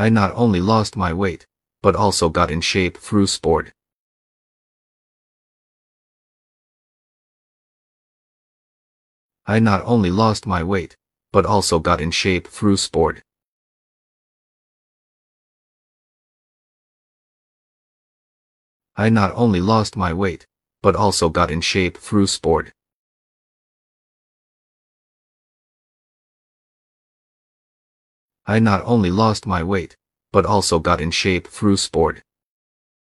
I not only lost my weight, but also got in shape through sport. I not only lost my weight, but also got in shape through sport. I not only lost my weight, but also got in shape through sport. I not only lost my weight, but also got in shape through sport.